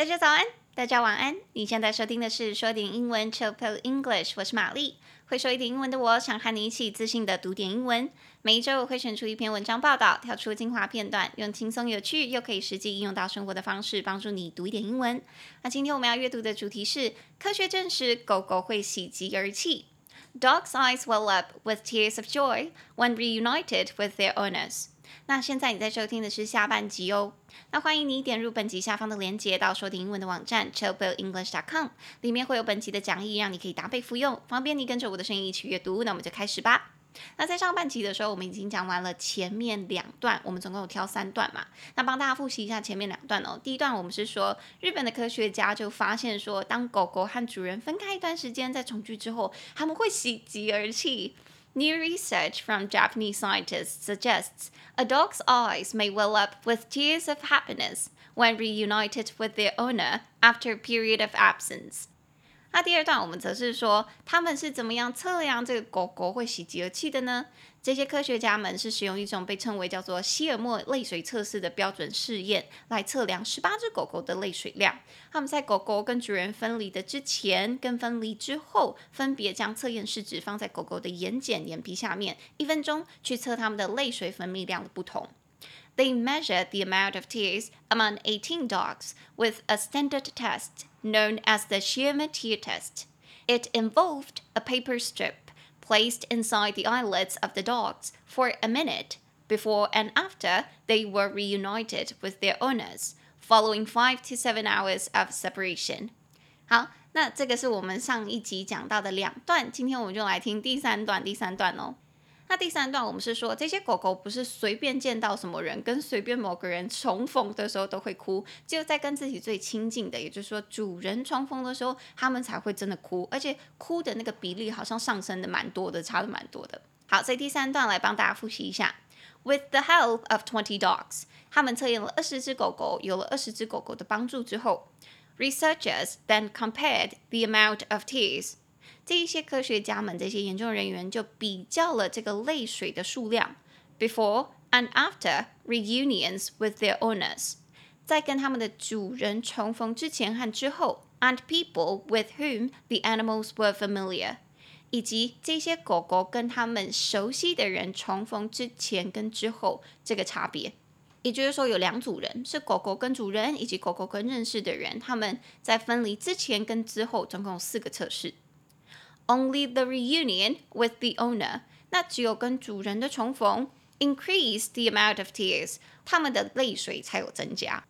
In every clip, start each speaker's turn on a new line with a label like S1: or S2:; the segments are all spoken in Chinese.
S1: 大家早安，大家晚安。你现在收听的是说点英文 Chill Pill English，我是玛丽。会说一点英文的我，想和你一起自信的读点英文。每一周我会选出一篇文章报道，跳出精华片段，用轻松有趣又可以实际应用到生活的方式，帮助你读一点英文。那今天我们要阅读的主题是：科学证实狗狗会喜极而泣。Dogs' eyes well up with tears of joy when reunited with their owners. 那现在你在收听的是下半集哦。那欢迎你点入本集下方的链接，到说点英文的网站 chillpillenglish.com，里面会有本集的讲义，让你可以搭配服用，方便你跟着我的声音一起阅读。那我们就开始吧。那在上半集的时候，我们已经讲完了前面两段，我们总共有挑三段嘛。那帮大家复习一下前面两段哦。第一段我们是说，日本的科学家就发现说，当狗狗和主人分开一段时间再重聚之后，他们会喜极而泣。New research from Japanese scientists suggests a dog's eyes may well up with tears of happiness when reunited with their owner after a period of absence. 那第二段我们则是说，他们是怎么样测量这个狗狗会喜极而泣的呢？这些科学家们是使用一种被称为叫做希尔默泪水测试的标准试验来测量十八只狗狗的泪水量。他们在狗狗跟主人分离的之前跟分离之后，分别将测验试纸放在狗狗的眼睑、眼皮下面，一分钟去测它们的泪水分泌量的不同。They measured the amount of tears among 18 dogs with a standard test. Known as the Schirmer tear test, it involved a paper strip placed inside the eyelids of the dogs for a minute before and after they were reunited with their owners, following five to seven hours of separation. 好，那这个是我们上一集讲到的两段，今天我们就来听第三段，第三段哦。 那第三段，我们是说这些狗狗不是随便见到什么人，跟随便某个人重逢的时候都会哭，只有在跟自己最亲近的，也就是说主人重逢的时候，他们才会真的哭，而且哭的那个比例好像上升的蛮多的，差的蛮多的。好，所以第三段来帮大家复习一下：With the help of twenty dogs，他们测验了二十只狗狗，有了二十只狗狗的帮助之后，researchers then compared the amount of tears。这一些科学家们，这些研究人员就比较了这个泪水的数量，before and after reunions with their owners，在跟他们的主人重逢之前和之后，and people with whom the animals were familiar，以及这些狗狗跟他们熟悉的人重逢之前跟之后这个差别。也就是说，有两组人是狗狗跟主人，以及狗狗跟认识的人，他们在分离之前跟之后总共有四个测试。Only the reunion with the owner，那只有跟主人的重逢，increase the amount of tears，他们的泪水才有增加。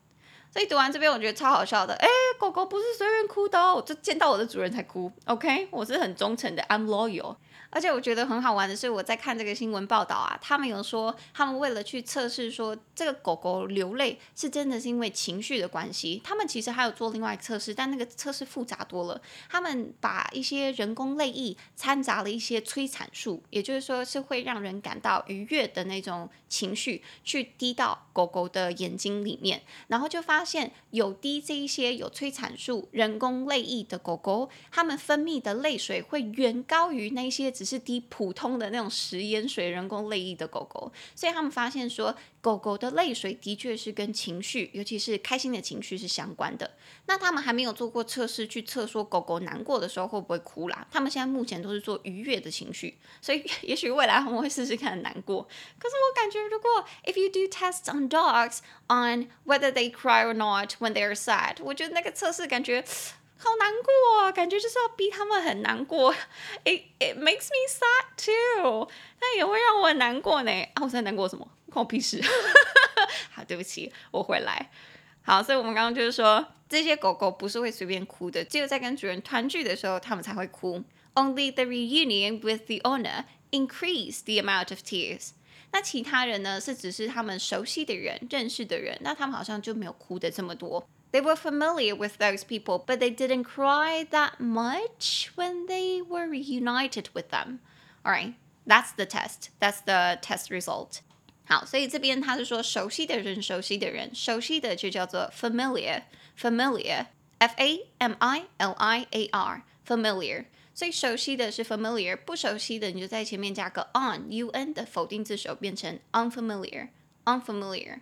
S1: 所以读完这边，我觉得超好笑的。哎，狗狗不是随便哭的哦，就见到我的主人才哭。OK，我是很忠诚的，I'm loyal。而且我觉得很好玩的是，我在看这个新闻报道啊，他们有说，他们为了去测试说这个狗狗流泪是真的是因为情绪的关系，他们其实还有做另外测试，但那个测试复杂多了。他们把一些人工泪液掺杂了一些催产素，也就是说是会让人感到愉悦的那种情绪，去滴到狗狗的眼睛里面，然后就发现有滴这一些有催产素人工泪液的狗狗，它们分泌的泪水会远高于那些。只是滴普通的那种食盐水、人工泪液的狗狗，所以他们发现说，狗狗的泪水的确是跟情绪，尤其是开心的情绪是相关的。那他们还没有做过测试去测说狗狗难过的时候会不会哭啦。他们现在目前都是做愉悦的情绪，所以也许未来他们会试试看难过。可是我感觉，如果 if you do tests on dogs on whether they cry or not when they are sad，我觉得那个测试感觉。好难过啊，感觉就是要逼他们很难过。It it makes me sad too，那也会让我很难过呢。啊，我在难过什么？关我屁事。好，对不起，我回来。好，所以我们刚刚就是说，这些狗狗不是会随便哭的，只有在跟主人团聚的时候，他们才会哭。Only the reunion with the owner increase the amount of tears。那其他人呢？是只是他们熟悉的人、认识的人，那他们好像就没有哭的这么多。They were familiar with those people, but they didn't cry that much when they were reunited with them. All right, that's the test. That's the test result. 好，所以这边他是说熟悉的人，熟悉的人，熟悉的就叫做 familiar，familiar，f a m i l i a r，familiar。所以熟悉的是 familiar，不熟悉的你就在前面加个 un，u n 的否定字首变成 unfamiliar，unfamiliar。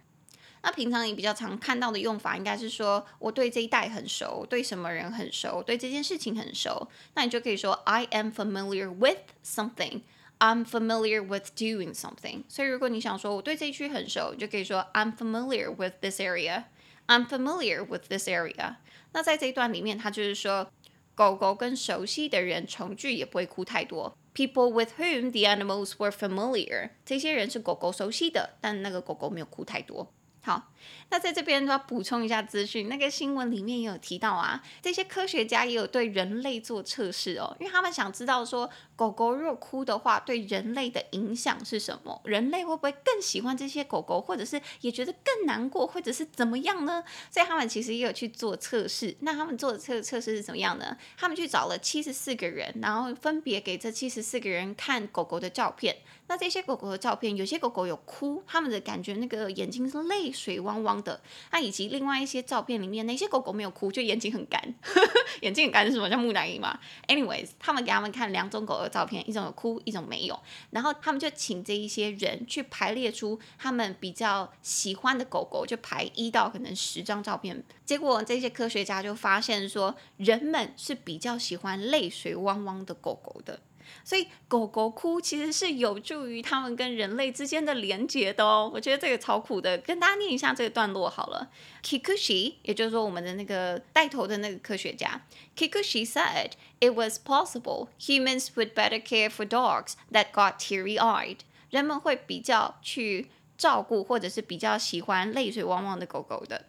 S1: 那平常你比较常看到的用法，应该是说我对这一带很熟，对什么人很熟，对这件事情很熟。那你就可以说 I am familiar with something. I'm familiar with doing something. 所以如果你想说我对这一区很熟，你就可以说 I'm familiar with this area. I'm familiar with this area. 那在这一段里面，它就是说狗狗跟熟悉的人重聚也不会哭太多。People with whom the animals were familiar. 这些人是狗狗熟悉的，但那个狗狗没有哭太多。好，那在这边都要补充一下资讯。那个新闻里面也有提到啊，这些科学家也有对人类做测试哦，因为他们想知道说，狗狗若哭的话，对人类的影响是什么？人类会不会更喜欢这些狗狗，或者是也觉得更难过，或者是怎么样呢？所以他们其实也有去做测试。那他们做的测测试是怎么样呢？他们去找了七十四个人，然后分别给这七十四个人看狗狗的照片。那这些狗狗的照片，有些狗狗有哭，他们的感觉那个眼睛是泪水汪汪的。那以及另外一些照片里面，那些狗狗没有哭，就眼睛很干，眼睛很干是什么？像木乃伊嘛？Anyways，他们给他们看两种狗照片，一种有哭，一种没有。然后他们就请这一些人去排列出他们比较喜欢的狗狗，就排一到可能十张照片。结果这些科学家就发现说，人们是比较喜欢泪水汪汪的狗狗的。所以狗狗哭其实是有助于他们跟人类之间的连接的哦。我觉得这个超酷的，跟大家念一下这个段落好了。Kikuchi，也就是说我们的那个带头的那个科学家，Kikuchi said it was possible humans would better care for dogs that got teary-eyed。人们会比较去照顾或者是比较喜欢泪水汪汪的狗狗的。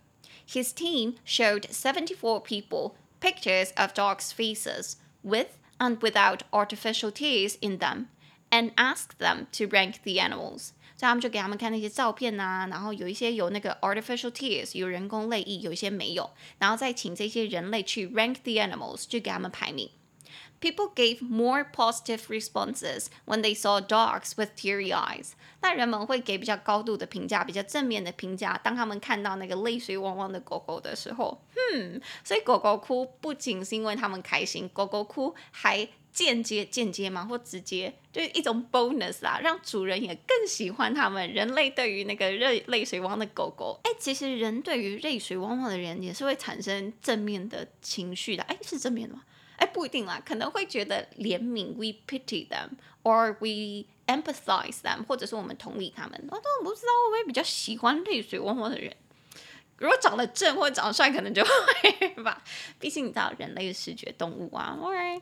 S1: His team showed seventy-four people pictures of dogs' faces with and without artificial tears in them, and asked them to rank the animals。所以他们就给他们看那些照片啊，然后有一些有那个 artificial tears，有人工泪液，有一些没有，然后再请这些人类去 rank the animals，就给他们排名。 People gave more positive responses when they saw dogs with teary eyes。那人们会给比较高度的评价，比较正面的评价，当他们看到那个泪水汪汪的狗狗的时候，嗯，所以狗狗哭不仅是因为他们开心，狗狗哭还间接间接嘛，或直接就是一种 bonus 啦，让主人也更喜欢他们。人类对于那个泪泪水汪汪的狗狗，哎，其实人对于泪水汪汪的人也是会产生正面的情绪的，哎，是正面的吗？哎，不一定啦，可能会觉得怜悯，we pity them，or we empathize them，或者是我们同理他们。我都不知道会不会比较喜欢泪水汪汪的人。如果长得正或者长得帅，可能就会吧。毕竟你知道，人类是视觉动物啊。OK，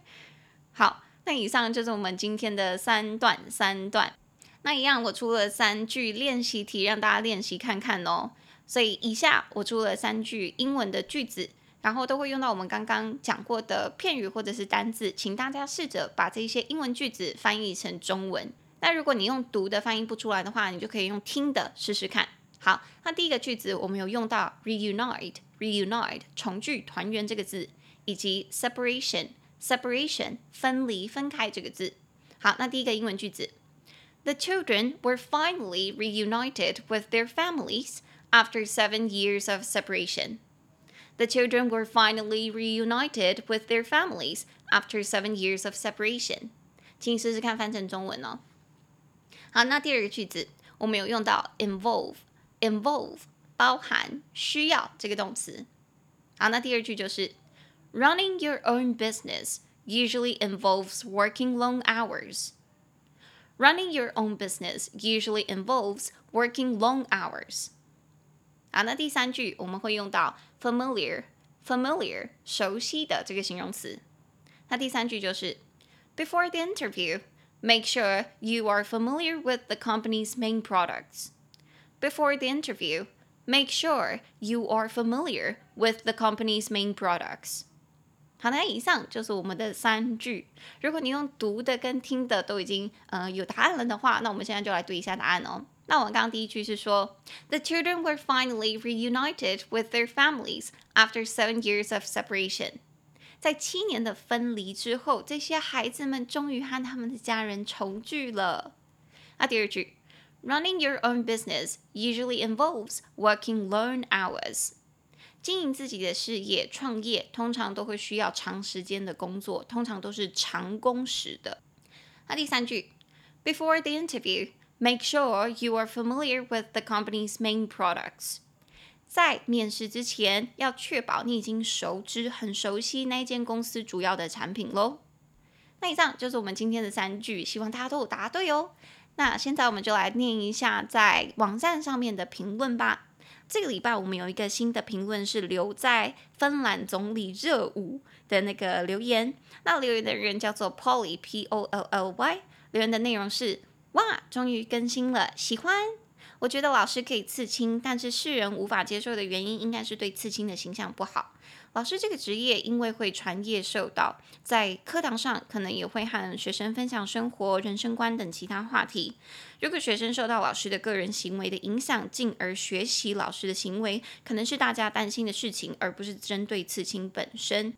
S1: 好，那以上就是我们今天的三段三段。那一样，我出了三句练习题，让大家练习看看哦。所以以下我出了三句英文的句子。然后都会用到我们刚刚讲过的片语或者是单字，请大家试着把这些英文句子翻译成中文。那如果你用读的翻译不出来的话，你就可以用听的试试看。好，那第一个句子我们有用到 reunite，reunite 重聚、团圆这个字，以及 separation，separation 分离、分开这个字。好，那第一个英文句子：The children were finally reunited with their families after seven years of separation. The children were finally reunited with their families after seven years of separation。请试试看翻成中文哦。好，那第二个句子我们有用到 involve，involve 包含需要这个动词。好，那第二句就是 Running your own business usually involves working long hours. Running your own business usually involves working long hours. 好，那第三句我们会用到 familiar，familiar 熟悉的这个形容词。那第三句就是 Before the interview, make sure you are familiar with the company's main products. Before the interview, make sure you are familiar with the company's main products. 好，那以上就是我们的三句。如果你用读的跟听的都已经呃有答案了的话，那我们现在就来对一下答案哦。 那我们刚刚第一句是说，The children were finally reunited with their families after seven years of separation。在七年的分离之后，这些孩子们终于和他们的家人重聚了。那第二句，Running your own business usually involves working long hours。经营自己的事业、创业，通常都会需要长时间的工作，通常都是长工时的。那第三句，Before the interview。 Make sure you are familiar with the company's main products. 在面试之前，要确保你已经熟知、很熟悉那间公司主要的产品喽。那以上就是我们今天的三句，希望大家都有答对哦。那现在我们就来念一下在网站上面的评论吧。这个礼拜我们有一个新的评论是留在芬兰总理热舞的那个留言。那留言的人叫做 Polly P O L L Y，留言的内容是：哇，终于更新了，喜欢。我觉得老师可以刺青，但是世人无法接受的原因应该是对刺青的形象不好。老师这个职业因为会传业授导，在课堂上可能也会和学生分享生活、人生观等其他话题。如果学生受到老师的个人行为的影响，进而学习老师的行为，可能是大家担心的事情，而不是针对刺青本身。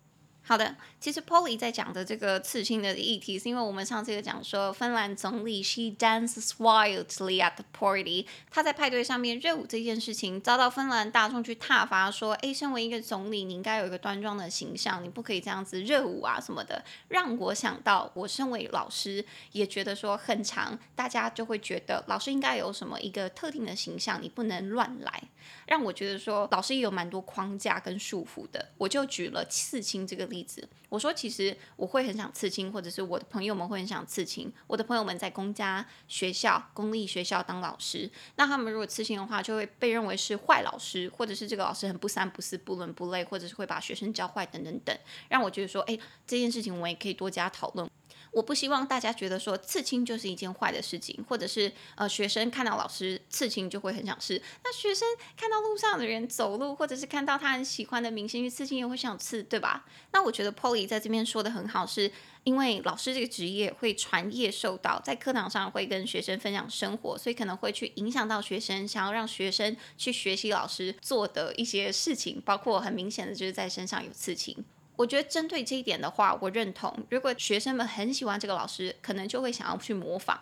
S1: 好的，其实 Polly 在讲的这个刺青的议题，是因为我们上次有讲说，芬兰总理 She dances wildly at the party，他在派对上面热舞这件事情，遭到芬兰大众去挞伐，说，哎，身为一个总理，你应该有一个端庄的形象，你不可以这样子热舞啊什么的，让我想到，我身为老师，也觉得说很长，大家就会觉得老师应该有什么一个特定的形象，你不能乱来，让我觉得说老师也有蛮多框架跟束缚的，我就举了刺青这个例。例子，我说其实我会很想刺青，或者是我的朋友们会很想刺青。我的朋友们在公家学校、公立学校当老师，那他们如果刺青的话，就会被认为是坏老师，或者是这个老师很不三不四、不伦不类，或者是会把学生教坏等等等，让我觉得说，哎，这件事情我也可以多加讨论。我不希望大家觉得说刺青就是一件坏的事情，或者是呃学生看到老师刺青就会很想刺。那学生看到路上的人走路，或者是看到他很喜欢的明星去刺青，也会想刺，对吧？那我觉得 Polly 在这边说的很好，是因为老师这个职业会传业授导，在课堂上会跟学生分享生活，所以可能会去影响到学生，想要让学生去学习老师做的一些事情，包括很明显的就是在身上有刺青。我觉得针对这一点的话，我认同。如果学生们很喜欢这个老师，可能就会想要去模仿。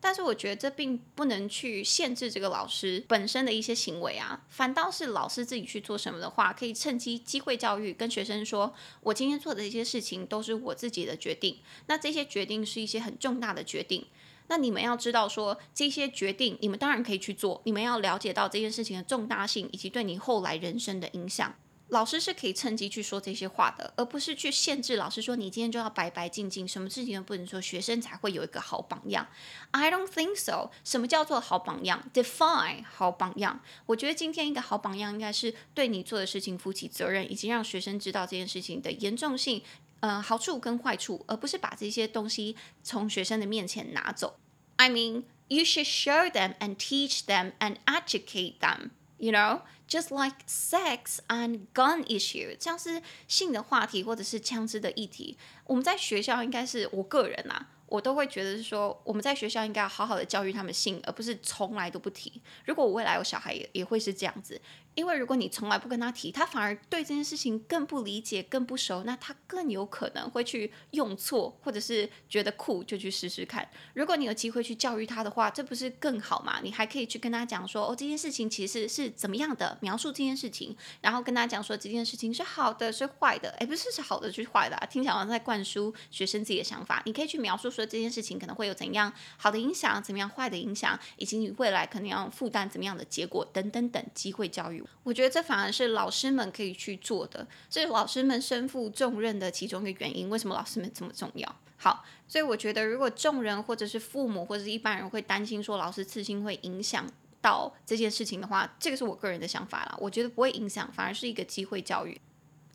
S1: 但是我觉得这并不能去限制这个老师本身的一些行为啊，反倒是老师自己去做什么的话，可以趁机机会教育，跟学生说：我今天做的一些事情都是我自己的决定。那这些决定是一些很重大的决定。那你们要知道说，这些决定，你们当然可以去做。你们要了解到这件事情的重大性，以及对你后来人生的影响。老师是可以趁机去说这些话的，而不是去限制老师说，你今天就要白白净净，什么事情都不能说，学生才会有一个好榜样。I don't think so。什么叫做好榜样？Define 好榜样。我觉得今天一个好榜样应该是对你做的事情负起责任，以及让学生知道这件事情的严重性，呃，好处跟坏处，而不是把这些东西从学生的面前拿走。I mean, you should show them and teach them and educate them. You know, just like sex and gun issue，像是性的话题或者是枪支的议题，我们在学校应该是我个人啊，我都会觉得是说，我们在学校应该要好好的教育他们性，而不是从来都不提。如果我未来有小孩，也也会是这样子。因为如果你从来不跟他提，他反而对这件事情更不理解、更不熟，那他更有可能会去用错，或者是觉得酷就去试试看。如果你有机会去教育他的话，这不是更好吗？你还可以去跟他讲说，哦，这件事情其实是怎么样的，描述这件事情，然后跟他讲说这件事情是好的，是坏的，诶，不是是好的，是坏的，听起来好像在灌输学生自己的想法。你可以去描述说这件事情可能会有怎样好的影响，怎么样坏的影响，以及你未来可能要负担怎么样的结果等等等机会教育。我觉得这反而是老师们可以去做的，这是老师们身负重任的其中一个原因。为什么老师们这么重要？好，所以我觉得如果众人或者是父母或者是一般人会担心说老师刺青会影响到这件事情的话，这个是我个人的想法啦。我觉得不会影响，反而是一个机会教育。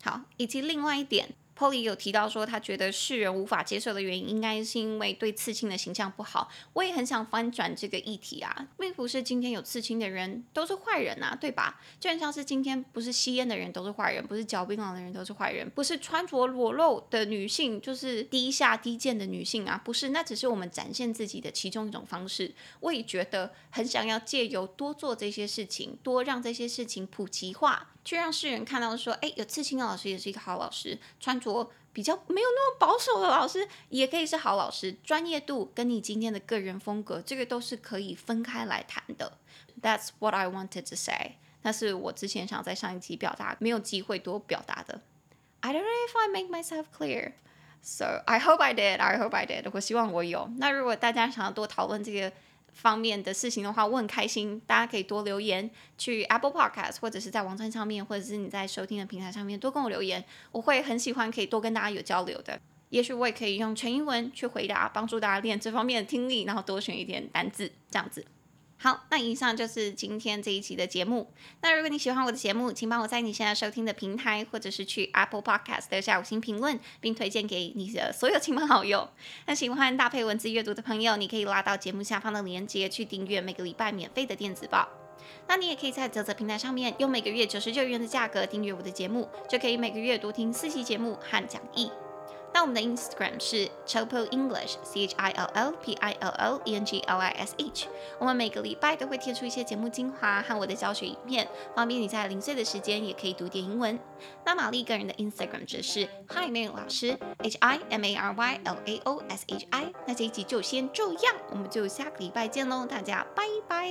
S1: 好，以及另外一点。Polly 有提到说，他觉得世人无法接受的原因，应该是因为对刺青的形象不好。我也很想翻转这个议题啊，并不是今天有刺青的人都是坏人啊，对吧？就像是今天不是吸烟的人都是坏人，不是嚼槟榔的人都是坏人，不是穿着裸露的女性就是低下低贱的女性啊，不是，那只是我们展现自己的其中一种方式。我也觉得很想要借由多做这些事情，多让这些事情普及化。去让世人看到说，哎，有刺青的老师也是一个好老师，穿着比较没有那么保守的老师也可以是好老师，专业度跟你今天的个人风格，这个都是可以分开来谈的。That's what I wanted to say。那是我之前想在上一集表达，没有机会多表达的。I don't know if I make myself clear. So I hope I did. I hope I did. 我希望我有。那如果大家想要多讨论这个，方面的事情的话，我很开心，大家可以多留言，去 Apple Podcast 或者是在网站上面，或者是你在收听的平台上面多跟我留言，我会很喜欢可以多跟大家有交流的。也许我也可以用全英文去回答，帮助大家练这方面的听力，然后多选一点单字，这样子。好，那以上就是今天这一期的节目。那如果你喜欢我的节目，请帮我在你现在收听的平台，或者是去 Apple Podcast 留下五星评论，并推荐给你的所有亲朋好友。那喜欢搭配文字阅读的朋友，你可以拉到节目下方的链接去订阅每个礼拜免费的电子报。那你也可以在泽泽平台上面用每个月九十九元的价格订阅我的节目，就可以每个月多听四期节目和讲义。那我们的 Instagram 是 Chilliple English，C H I L L P I L L E N G L I S H。我们每个礼拜都会贴出一些节目精华和我的教学影片，方便你在零碎的时间也可以读点英文。那玛丽个人的 Instagram 则是 Hi Mary 老师，H I M A R Y L A O S H I。那这一集就先这样，我们就下个礼拜见喽，大家拜拜。